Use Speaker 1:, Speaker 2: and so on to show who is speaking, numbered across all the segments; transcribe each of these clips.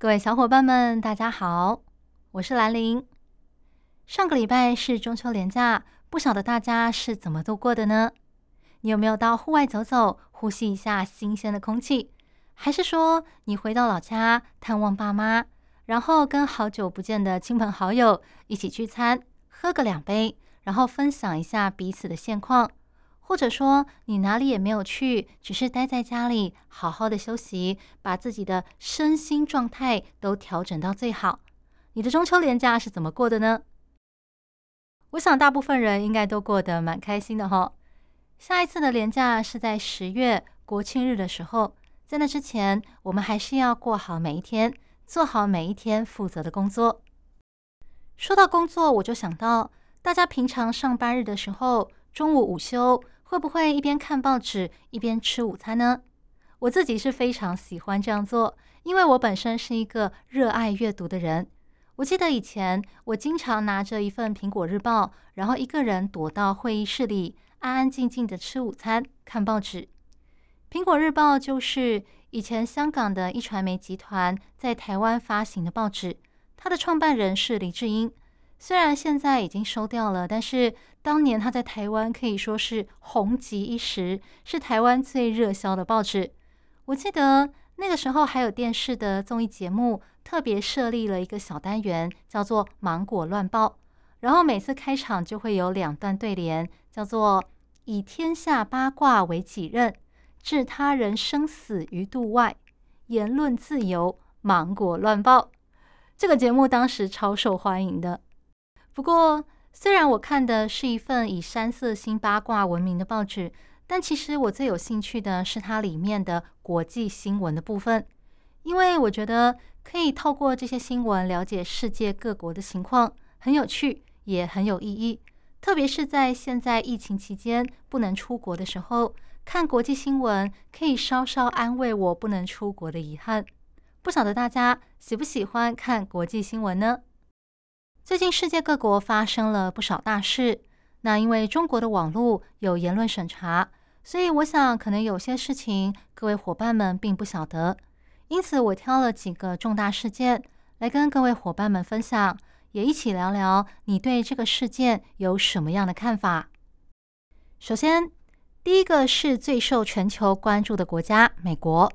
Speaker 1: 各位小伙伴们，大家好，我是兰玲。上个礼拜是中秋连假，不晓得大家是怎么度过的呢？你有没有到户外走走，呼吸一下新鲜的空气？还是说你回到老家探望爸妈，然后跟好久不见的亲朋好友一起聚餐，喝个两杯，然后分享一下彼此的现况？或者说你哪里也没有去，只是待在家里好好的休息，把自己的身心状态都调整到最好。你的中秋连假是怎么过的呢？我想大部分人应该都过得蛮开心的哈。下一次的连假是在十月国庆日的时候，在那之前，我们还是要过好每一天，做好每一天负责的工作。说到工作，我就想到大家平常上班日的时候，中午午休。会不会一边看报纸一边吃午餐呢？我自己是非常喜欢这样做，因为我本身是一个热爱阅读的人。我记得以前我经常拿着一份《苹果日报》，然后一个人躲到会议室里，安安静静的吃午餐、看报纸。《苹果日报》就是以前香港的一传媒集团在台湾发行的报纸，它的创办人是黎智英。虽然现在已经收掉了，但是当年他在台湾可以说是红极一时，是台湾最热销的报纸。我记得那个时候还有电视的综艺节目，特别设立了一个小单元，叫做《芒果乱报》，然后每次开场就会有两段对联，叫做“以天下八卦为己任，置他人生死于度外，言论自由，芒果乱报”。这个节目当时超受欢迎的。不过，虽然我看的是一份以山色新八卦闻名的报纸，但其实我最有兴趣的是它里面的国际新闻的部分，因为我觉得可以透过这些新闻了解世界各国的情况，很有趣，也很有意义。特别是在现在疫情期间不能出国的时候，看国际新闻可以稍稍安慰我不能出国的遗憾。不晓得大家喜不喜欢看国际新闻呢？最近世界各国发生了不少大事，那因为中国的网络有言论审查，所以我想可能有些事情各位伙伴们并不晓得，因此我挑了几个重大事件来跟各位伙伴们分享，也一起聊聊你对这个事件有什么样的看法。首先，第一个是最受全球关注的国家——美国。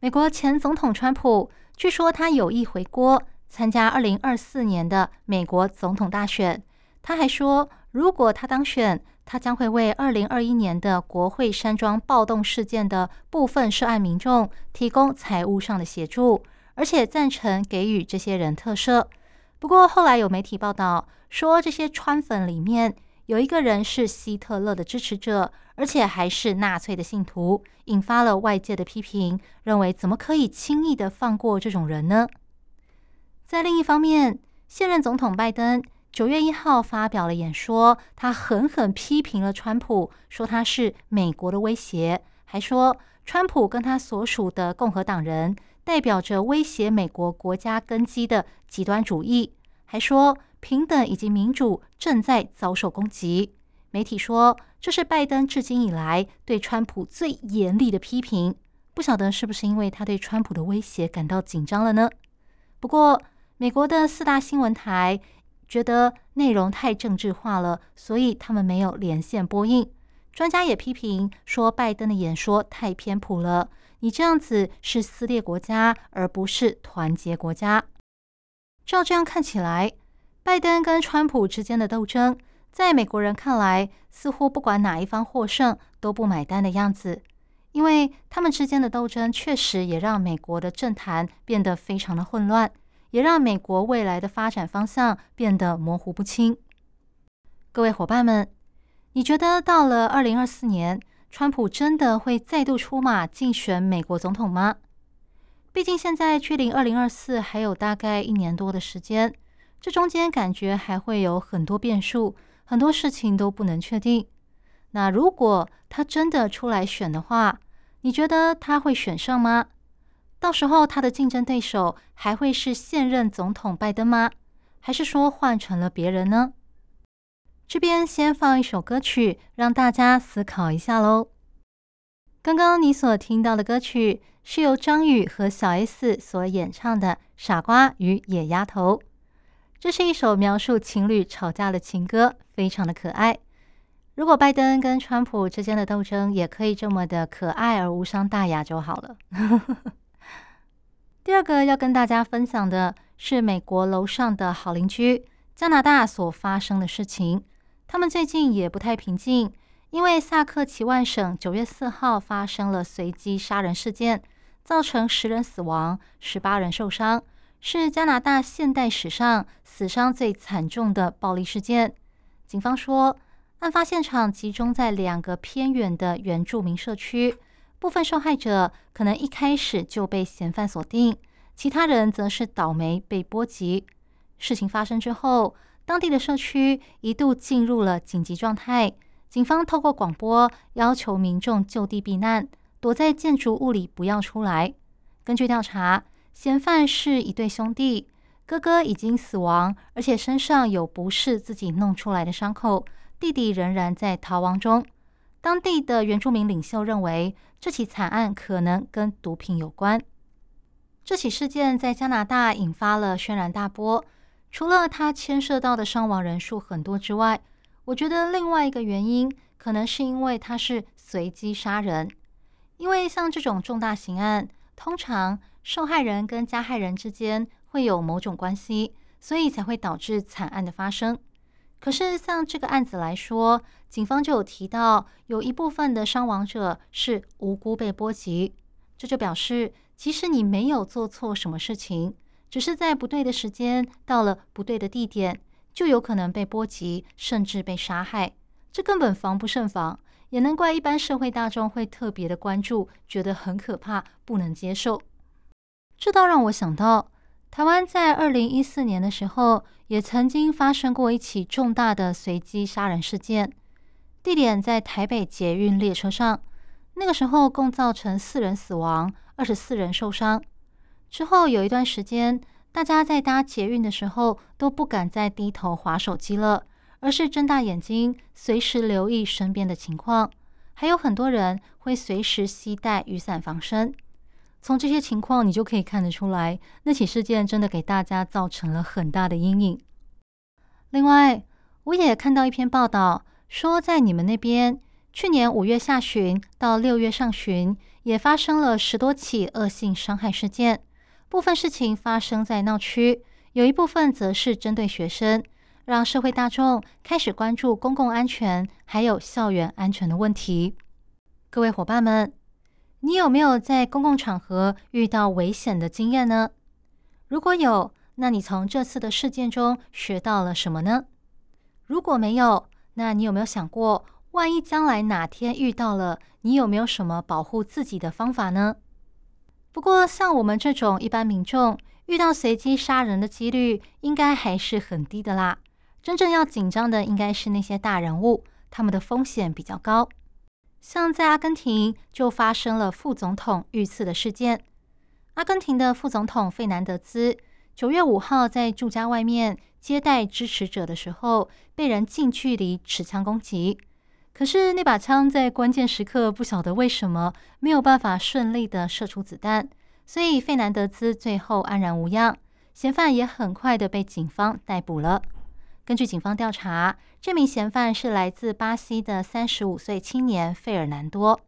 Speaker 1: 美国前总统川普据说他有意回国。参加二零二四年的美国总统大选，他还说，如果他当选，他将会为二零二一年的国会山庄暴动事件的部分涉案民众提供财务上的协助，而且赞成给予这些人特赦。不过后来有媒体报道说，这些川粉里面有一个人是希特勒的支持者，而且还是纳粹的信徒，引发了外界的批评，认为怎么可以轻易的放过这种人呢？在另一方面，现任总统拜登九月一号发表了演说，他狠狠批评了川普，说他是美国的威胁，还说川普跟他所属的共和党人代表着威胁美国国家根基的极端主义，还说平等以及民主正在遭受攻击。媒体说这是拜登至今以来对川普最严厉的批评。不晓得是不是因为他对川普的威胁感到紧张了呢？不过。美国的四大新闻台觉得内容太政治化了，所以他们没有连线播映。专家也批评说，拜登的演说太偏颇了，你这样子是撕裂国家，而不是团结国家。照这样看起来，拜登跟川普之间的斗争，在美国人看来，似乎不管哪一方获胜都不买单的样子，因为他们之间的斗争确实也让美国的政坛变得非常的混乱。也让美国未来的发展方向变得模糊不清。各位伙伴们，你觉得到了二零二四年，川普真的会再度出马竞选美国总统吗？毕竟现在距离二零二四还有大概一年多的时间，这中间感觉还会有很多变数，很多事情都不能确定。那如果他真的出来选的话，你觉得他会选上吗？到时候他的竞争对手还会是现任总统拜登吗？还是说换成了别人呢？这边先放一首歌曲，让大家思考一下喽。刚刚你所听到的歌曲是由张宇和小 S 所演唱的《傻瓜与野丫头》，这是一首描述情侣吵架的情歌，非常的可爱。如果拜登跟川普之间的斗争也可以这么的可爱而无伤大雅就好了。第二个要跟大家分享的是美国楼上的好邻居加拿大所发生的事情，他们最近也不太平静。因为萨克齐万省九月四号发生了随机杀人事件，造成十人死亡、十八人受伤，是加拿大现代史上死伤最惨重的暴力事件。警方说，案发现场集中在两个偏远的原住民社区，部分受害者可能一开始就被嫌犯锁定，其他人则是倒霉被波及。事情发生之后，当地的社区一度进入了紧急状态。警方透过广播要求民众就地避难，躲在建筑物里不要出来。根据调查，嫌犯是一对兄弟，哥哥已经死亡，而且身上有不是自己弄出来的伤口，弟弟仍然在逃亡中。当地的原住民领袖认为，这起惨案可能跟毒品有关。这起事件在加拿大引发了轩然大波，除了它牵涉到的伤亡人数很多之外，我觉得另外一个原因，可能是因为它是随机杀人。因为像这种重大刑案，通常受害人跟加害人之间会有某种关系，所以才会导致惨案的发生。可是像这个案子来说，警方就有提到，有一部分的伤亡者是无辜被波及，这就表示，即使你没有做错什么事情，只是在不对的时间到了不对的地点。就有可能被波及，甚至被杀害，这根本防不胜防，也难怪一般社会大众会特别的关注，觉得很可怕，不能接受。这倒让我想到，台湾在二零一四年的时候，也曾经发生过一起重大的随机杀人事件，地点在台北捷运列车上，那个时候共造成四人死亡，二十四人受伤。之后有一段时间。大家在搭捷运的时候都不敢再低头划手机了，而是睁大眼睛，随时留意身边的情况。还有很多人会随时携带雨伞防身。从这些情况，你就可以看得出来，那起事件真的给大家造成了很大的阴影。另外，我也看到一篇报道，说在你们那边，去年五月下旬到六月上旬，也发生了十多起恶性伤害事件。部分事情发生在闹区，有一部分则是针对学生，让社会大众开始关注公共安全还有校园安全的问题。各位伙伴们，你有没有在公共场合遇到危险的经验呢？如果有，那你从这次的事件中学到了什么呢？如果没有，那你有没有想过，万一将来哪天遇到了，你有没有什么保护自己的方法呢？不过，像我们这种一般民众，遇到随机杀人的几率应该还是很低的啦。真正要紧张的，应该是那些大人物，他们的风险比较高。像在阿根廷，就发生了副总统遇刺的事件。阿根廷的副总统费南德兹九月五号在住家外面接待支持者的时候，被人近距离持枪攻击。可是那把枪在关键时刻不晓得为什么没有办法顺利的射出子弹，所以费南德兹最后安然无恙，嫌犯也很快的被警方逮捕了。根据警方调查，这名嫌犯是来自巴西的三十五岁青年费尔南多。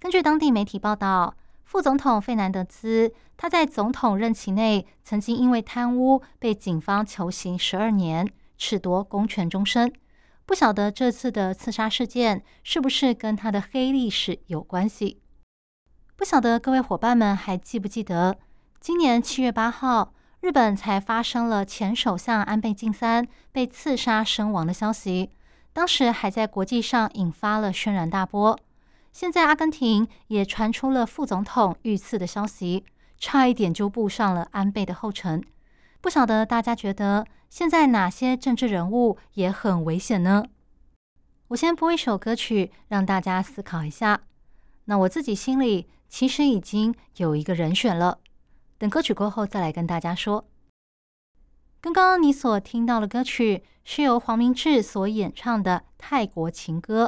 Speaker 1: 根据当地媒体报道，副总统费南德兹他在总统任期内曾经因为贪污被警方囚刑十二年，褫夺公权终身。不晓得这次的刺杀事件是不是跟他的黑历史有关系？不晓得各位伙伴们还记不记得，今年七月八号，日本才发生了前首相安倍晋三被刺杀身亡的消息，当时还在国际上引发了轩然大波。现在阿根廷也传出了副总统遇刺的消息，差一点就步上了安倍的后尘。不晓得大家觉得现在哪些政治人物也很危险呢？我先播一首歌曲，让大家思考一下。那我自己心里其实已经有一个人选了，等歌曲过后再来跟大家说。刚刚你所听到的歌曲是由黄明志所演唱的《泰国情歌》。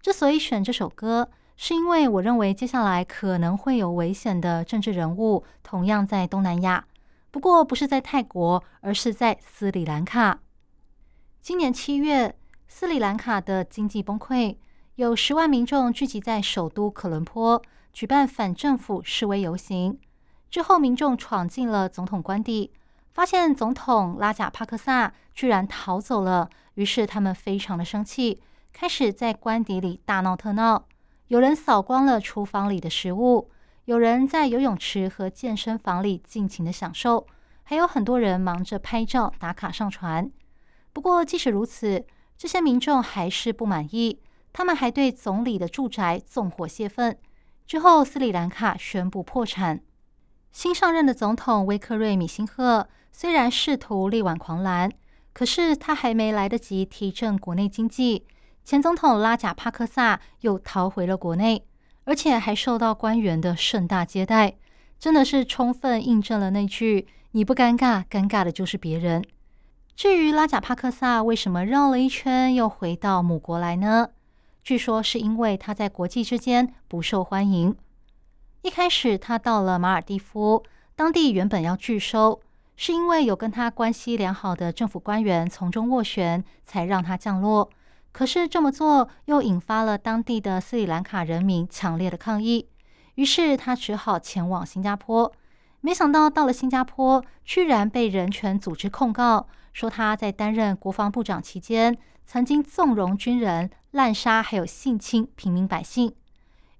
Speaker 1: 之所以选这首歌，是因为我认为接下来可能会有危险的政治人物，同样在东南亚，不过不是在泰国，而是在斯里兰卡。今年七月，斯里兰卡的经济崩溃，有十万民众聚集在首都可伦坡，举办反政府示威游行。之后，民众闯进了总统官邸。发现总统拉贾帕克萨居然逃走了，于是他们非常的生气，开始在官邸里大闹特闹。有人扫光了厨房里的食物，有人在游泳池和健身房里尽情的享受，还有很多人忙着拍照打卡上传。不过，即使如此，这些民众还是不满意，他们还对总理的住宅纵火泄愤。之后，斯里兰卡宣布破产。新上任的总统威克瑞米辛赫。虽然试图力挽狂澜，可是他还没来得及提振国内经济，前总统拉贾帕克萨又逃回了国内，而且还受到官员的盛大接待，真的是充分印证了那句“你不尴尬，尴尬的就是别人”。至于拉贾帕克萨为什么绕了一圈又回到母国来呢？据说是因为他在国际之间不受欢迎。一开始他到了马尔蒂夫，当地原本要拒收。是因为有跟他关系良好的政府官员从中斡旋，才让他降落。可是这么做又引发了当地的斯里兰卡人民强烈的抗议，于是他只好前往新加坡。没想到到了新加坡，居然被人权组织控告，说他在担任国防部长期间，曾经纵容军人滥杀还有性侵平民百姓。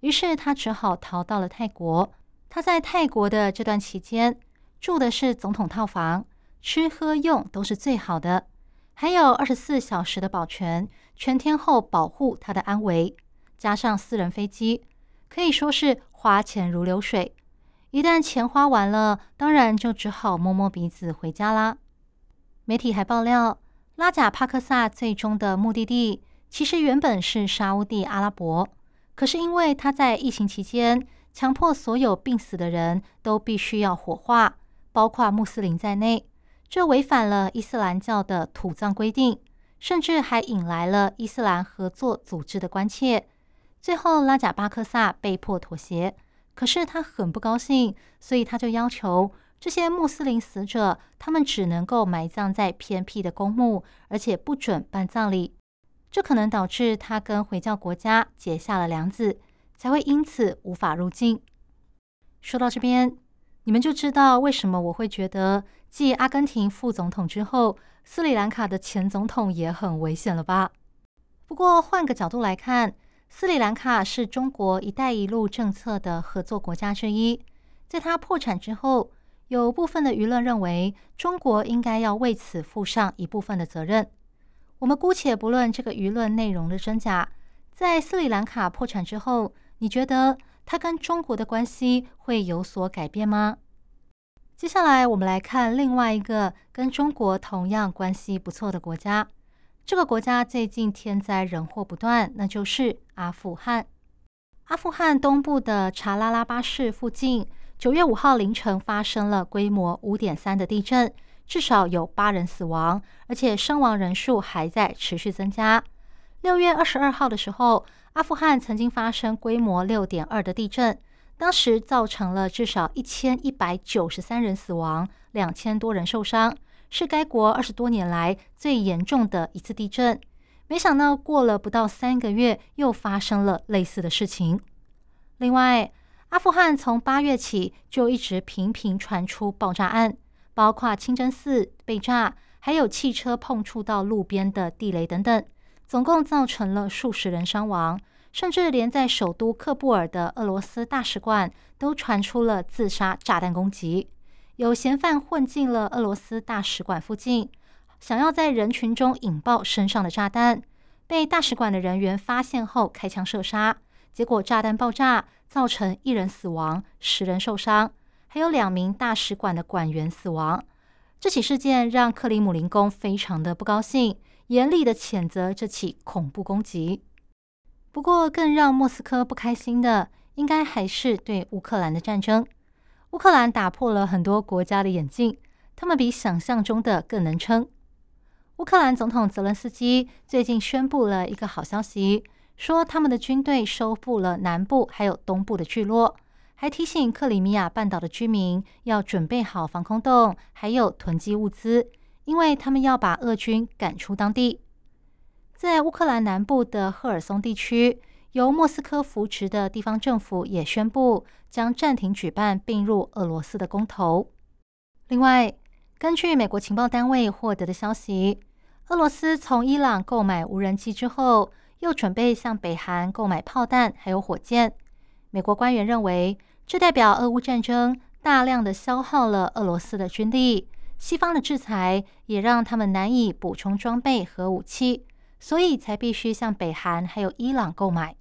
Speaker 1: 于是他只好逃到了泰国。他在泰国的这段期间。住的是总统套房，吃喝用都是最好的，还有二十四小时的保全，全天候保护他的安危，加上私人飞机，可以说是花钱如流水。一旦钱花完了，当然就只好摸摸鼻子回家啦。媒体还爆料，拉贾帕克萨最终的目的地其实原本是沙地阿拉伯，可是因为他在疫情期间强迫所有病死的人都必须要火化。包括穆斯林在内，这违反了伊斯兰教的土葬规定，甚至还引来了伊斯兰合作组织的关切。最后，拉贾巴克萨被迫妥协，可是他很不高兴，所以他就要求这些穆斯林死者，他们只能够埋葬在偏僻的公墓，而且不准办葬礼。这可能导致他跟回教国家结下了梁子，才会因此无法入境。说到这边。你们就知道为什么我会觉得继阿根廷副总统之后，斯里兰卡的前总统也很危险了吧？不过换个角度来看，斯里兰卡是中国“一带一路”政策的合作国家之一。在它破产之后，有部分的舆论认为中国应该要为此负上一部分的责任。我们姑且不论这个舆论内容的真假，在斯里兰卡破产之后，你觉得？它跟中国的关系会有所改变吗？接下来我们来看另外一个跟中国同样关系不错的国家。这个国家最近天灾人祸不断，那就是阿富汗。阿富汗东部的查拉拉巴市附近，九月五号凌晨发生了规模五点三的地震，至少有八人死亡，而且伤亡人数还在持续增加。六月二十二号的时候。阿富汗曾经发生规模六点二的地震，当时造成了至少一千一百九十三人死亡，两千多人受伤，是该国二十多年来最严重的一次地震。没想到过了不到三个月，又发生了类似的事情。另外，阿富汗从八月起就一直频频传出爆炸案，包括清真寺被炸，还有汽车碰触到路边的地雷等等。总共造成了数十人伤亡，甚至连在首都喀布尔的俄罗斯大使馆都传出了自杀炸弹攻击。有嫌犯混进了俄罗斯大使馆附近，想要在人群中引爆身上的炸弹，被大使馆的人员发现后开枪射杀。结果炸弹爆炸，造成一人死亡，十人受伤。还有两名大使馆的馆员死亡。这起事件让克里姆林宫非常的不高兴，严厉的谴责这起恐怖攻击。不过，更让莫斯科不开心的，应该还是对乌克兰的战争。乌克兰打破了很多国家的眼镜，他们比想象中的更能撑。乌克兰总统泽伦斯基最近宣布了一个好消息，说他们的军队收复了南部还有东部的聚落。还提醒克里米亚半岛的居民要准备好防空洞，还有囤积物资，因为他们要把俄军赶出当地。在乌克兰南部的赫尔松地区，由莫斯科扶持的地方政府也宣布将暂停举办并入俄罗斯的公投。另外，根据美国情报单位获得的消息，俄罗斯从伊朗购买无人机之后，又准备向北韩购买炮弹还有火箭。美国官员认为。这代表俄乌战争大量的消耗了俄罗斯的军力，西方的制裁也让他们难以补充装备和武器，所以才必须向北韩还有伊朗购买。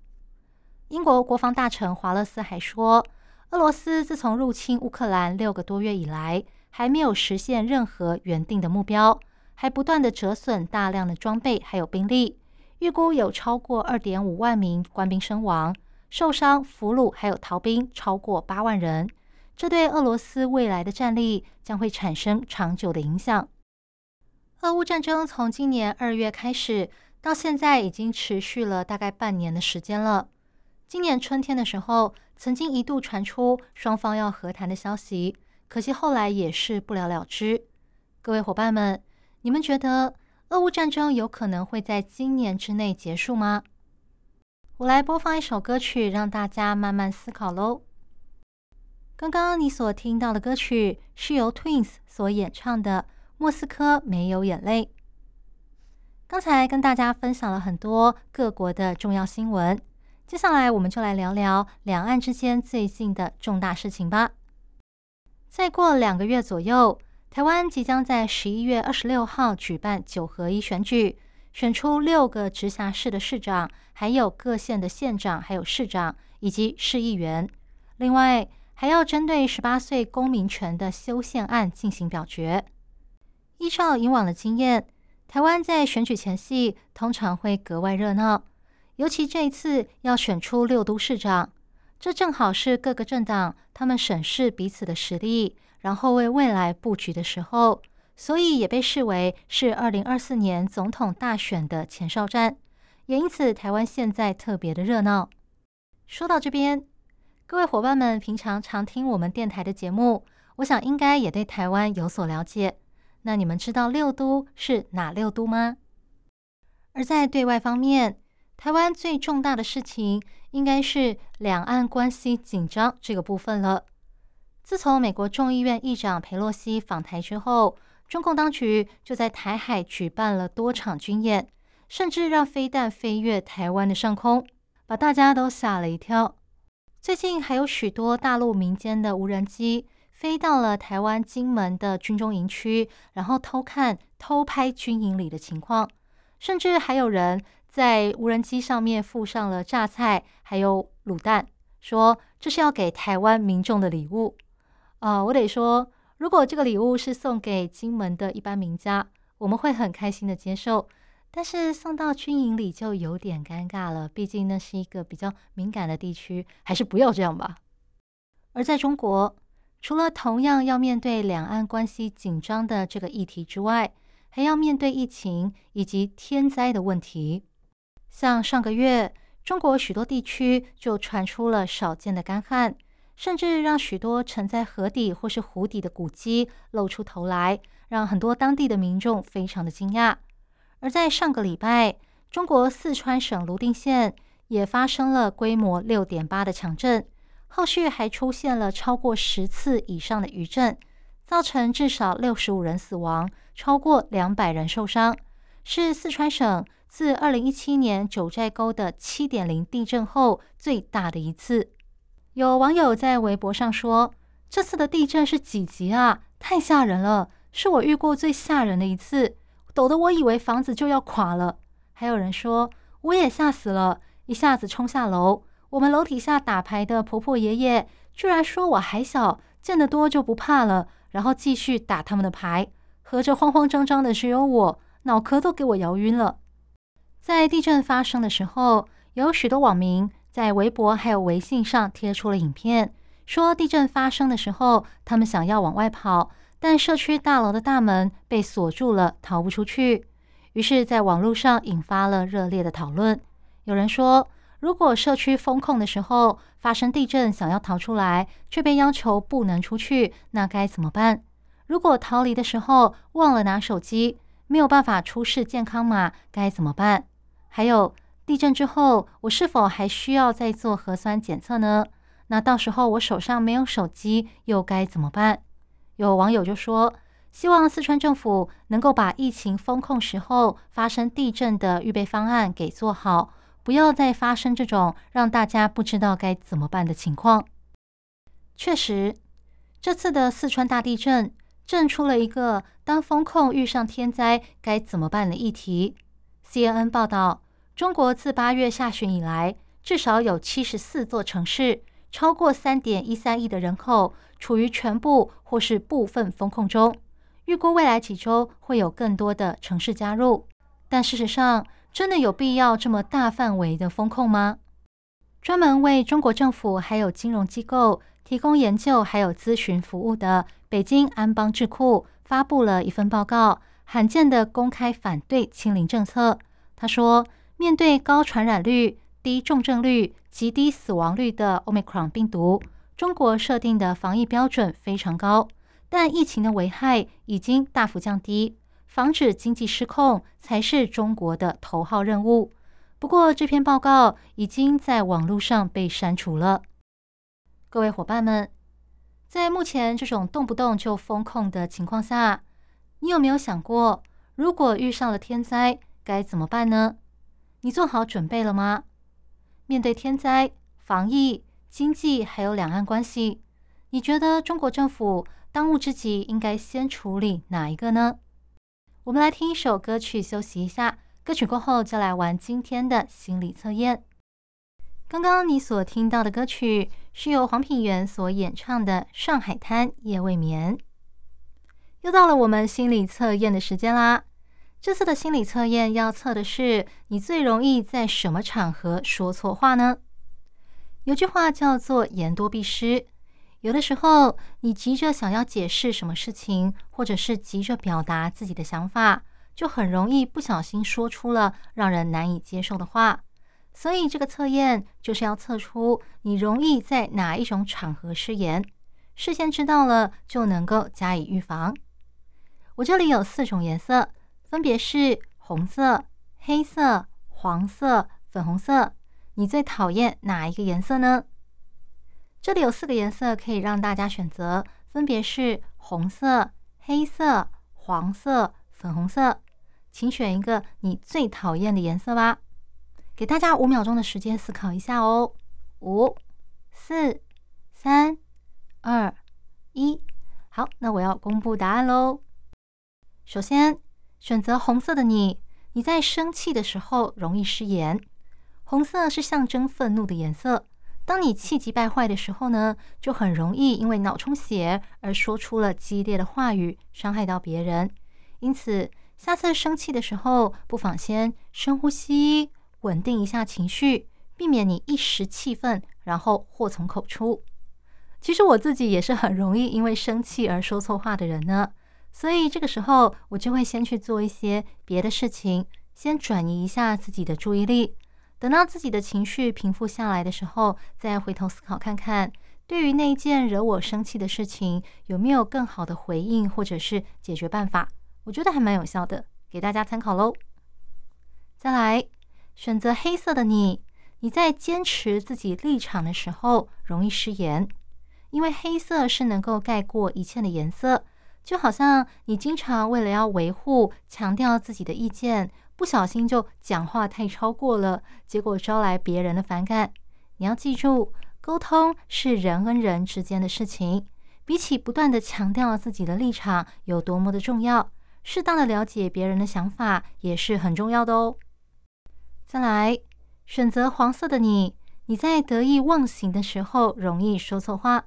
Speaker 1: 英国国防大臣华勒斯还说，俄罗斯自从入侵乌克兰六个多月以来，还没有实现任何原定的目标，还不断的折损大量的装备还有兵力，预估有超过二点五万名官兵身亡。受伤、俘虏还有逃兵超过八万人，这对俄罗斯未来的战力将会产生长久的影响。俄乌战争从今年二月开始，到现在已经持续了大概半年的时间了。今年春天的时候，曾经一度传出双方要和谈的消息，可惜后来也是不了了之。各位伙伴们，你们觉得俄乌战争有可能会在今年之内结束吗？我来播放一首歌曲，让大家慢慢思考喽。刚刚你所听到的歌曲是由 Twins 所演唱的《莫斯科没有眼泪》。刚才跟大家分享了很多各国的重要新闻，接下来我们就来聊聊两岸之间最近的重大事情吧。再过两个月左右，台湾即将在十一月二十六号举办九合一选举。选出六个直辖市的市长，还有各县的县长，还有市长以及市议员。另外，还要针对十八岁公民权的修宪案进行表决。依照以往的经验，台湾在选举前夕通常会格外热闹，尤其这一次要选出六都市长，这正好是各个政党他们审视彼此的实力，然后为未来布局的时候。所以也被视为是二零二四年总统大选的前哨战，也因此台湾现在特别的热闹。说到这边，各位伙伴们平常常听我们电台的节目，我想应该也对台湾有所了解。那你们知道六都是哪六都吗？而在对外方面，台湾最重大的事情应该是两岸关系紧张这个部分了。自从美国众议院议长佩洛西访台之后，中共当局就在台海举办了多场军演，甚至让飞弹飞越台湾的上空，把大家都吓了一跳。最近还有许多大陆民间的无人机飞到了台湾金门的军中营区，然后偷看、偷拍军营里的情况，甚至还有人在无人机上面附上了榨菜还有卤蛋，说这是要给台湾民众的礼物。啊，我得说。如果这个礼物是送给金门的一般名家，我们会很开心的接受。但是送到军营里就有点尴尬了，毕竟那是一个比较敏感的地区，还是不要这样吧。而在中国，除了同样要面对两岸关系紧张的这个议题之外，还要面对疫情以及天灾的问题。像上个月，中国许多地区就传出了少见的干旱。甚至让许多沉在河底或是湖底的古迹露出头来，让很多当地的民众非常的惊讶。而在上个礼拜，中国四川省泸定县也发生了规模六点八的强震，后续还出现了超过十次以上的余震，造成至少六十五人死亡，超过两百人受伤，是四川省自二零一七年九寨沟的七点零地震后最大的一次。有网友在微博上说：“这次的地震是几级啊？太吓人了，是我遇过最吓人的一次，抖得我以为房子就要垮了。”还有人说：“我也吓死了，一下子冲下楼，我们楼底下打牌的婆婆爷爷居然说我还小，见得多就不怕了，然后继续打他们的牌。合着慌慌张张的只有我，脑壳都给我摇晕了。在地震发生的时候，有许多网民在微博还有微信上贴出了影片，说地震发生的时候，他们想要往外跑，但社区大楼的大门被锁住了，逃不出去。于是，在网络上引发了热烈的讨论。有人说，如果社区封控的时候发生地震，想要逃出来却被要求不能出去，那该怎么办？如果逃离的时候忘了拿手机，没有办法出示健康码，该怎么办？还有地震之后，我是否还需要再做核酸检测呢？那到时候我手上没有手机，又该怎么办？有网友就说，希望四川政府能够把疫情封控时候发生地震的预备方案给做好，不要再发生这种让大家不知道该怎么办的情况。确实，这次的四川大地震。震出了一个当风控遇上天灾该怎么办的议题。CNN 报道，中国自八月下旬以来，至少有七十四座城市，超过三点一三亿的人口处于全部或是部分风控中。预估未来几周会有更多的城市加入。但事实上，真的有必要这么大范围的风控吗？专门为中国政府还有金融机构提供研究还有咨询服务的。北京安邦智库发布了一份报告，罕见的公开反对清零政策。他说，面对高传染率、低重症率、极低死亡率的 Omicron 病毒，中国设定的防疫标准非常高，但疫情的危害已经大幅降低，防止经济失控才是中国的头号任务。不过，这篇报告已经在网络上被删除了。各位伙伴们。在目前这种动不动就封控的情况下，你有没有想过，如果遇上了天灾该怎么办呢？你做好准备了吗？面对天灾、防疫、经济还有两岸关系，你觉得中国政府当务之急应该先处理哪一个呢？我们来听一首歌曲休息一下，歌曲过后就来玩今天的心理测验。刚刚你所听到的歌曲。是由黄品源所演唱的《上海滩夜未眠》。又到了我们心理测验的时间啦！这次的心理测验要测的是你最容易在什么场合说错话呢？有句话叫做“言多必失”，有的时候你急着想要解释什么事情，或者是急着表达自己的想法，就很容易不小心说出了让人难以接受的话。所以这个测验就是要测出你容易在哪一种场合失言，事先知道了就能够加以预防。我这里有四种颜色，分别是红色、黑色、黄色、粉红色。你最讨厌哪一个颜色呢？这里有四个颜色可以让大家选择，分别是红色、黑色、黄色、粉红色。请选一个你最讨厌的颜色吧。给大家五秒钟的时间思考一下哦，五、四、三、二、一，好，那我要公布答案喽。首先，选择红色的你，你在生气的时候容易失言。红色是象征愤怒的颜色，当你气急败坏的时候呢，就很容易因为脑充血而说出了激烈的话语，伤害到别人。因此，下次生气的时候，不妨先深呼吸。稳定一下情绪，避免你一时气愤，然后祸从口出。其实我自己也是很容易因为生气而说错话的人呢，所以这个时候我就会先去做一些别的事情，先转移一下自己的注意力。等到自己的情绪平复下来的时候，再回头思考看看，对于那一件惹我生气的事情，有没有更好的回应或者是解决办法？我觉得还蛮有效的，给大家参考喽。再来。选择黑色的你，你在坚持自己立场的时候容易失言，因为黑色是能够盖过一切的颜色。就好像你经常为了要维护、强调自己的意见，不小心就讲话太超过了，结果招来别人的反感。你要记住，沟通是人跟人之间的事情，比起不断的强调自己的立场有多么的重要，适当的了解别人的想法也是很重要的哦。再来，选择黄色的你，你在得意忘形的时候容易说错话。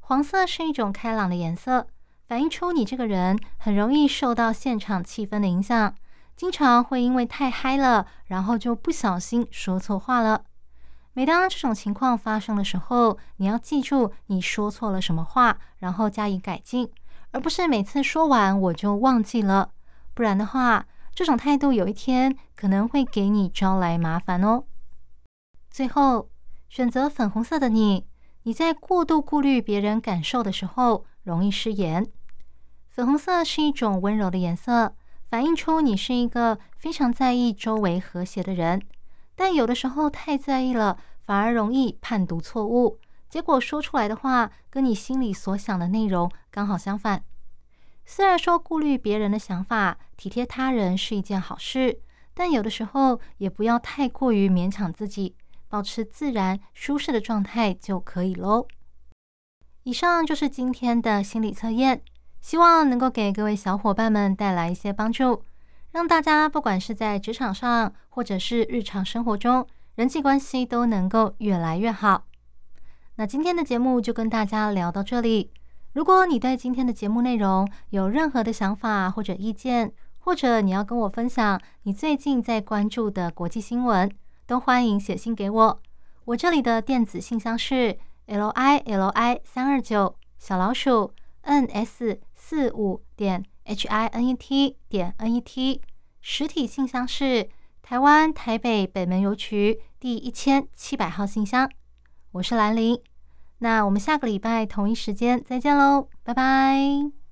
Speaker 1: 黄色是一种开朗的颜色，反映出你这个人很容易受到现场气氛的影响，经常会因为太嗨了，然后就不小心说错话了。每当这种情况发生的时候，你要记住你说错了什么话，然后加以改进，而不是每次说完我就忘记了。不然的话，这种态度有一天可能会给你招来麻烦哦。最后，选择粉红色的你。你在过度顾虑别人感受的时候，容易失言。粉红色是一种温柔的颜色，反映出你是一个非常在意周围和谐的人。但有的时候太在意了，反而容易判读错误，结果说出来的话跟你心里所想的内容刚好相反。虽然说顾虑别人的想法、体贴他人是一件好事，但有的时候也不要太过于勉强自己。保持自然舒适的状态就可以喽。以上就是今天的心理测验，希望能够给各位小伙伴们带来一些帮助，让大家不管是在职场上或者是日常生活中，人际关系都能够越来越好。那今天的节目就跟大家聊到这里。如果你对今天的节目内容有任何的想法或者意见，或者你要跟我分享你最近在关注的国际新闻。都欢迎写信给我，我这里的电子信箱是 l i l i 三二九小老鼠 n s 四五点 h i n e t 点 n e t，实体信箱是台湾台北北门邮局第一千七百号信箱。我是兰陵，那我们下个礼拜同一时间再见喽，拜拜。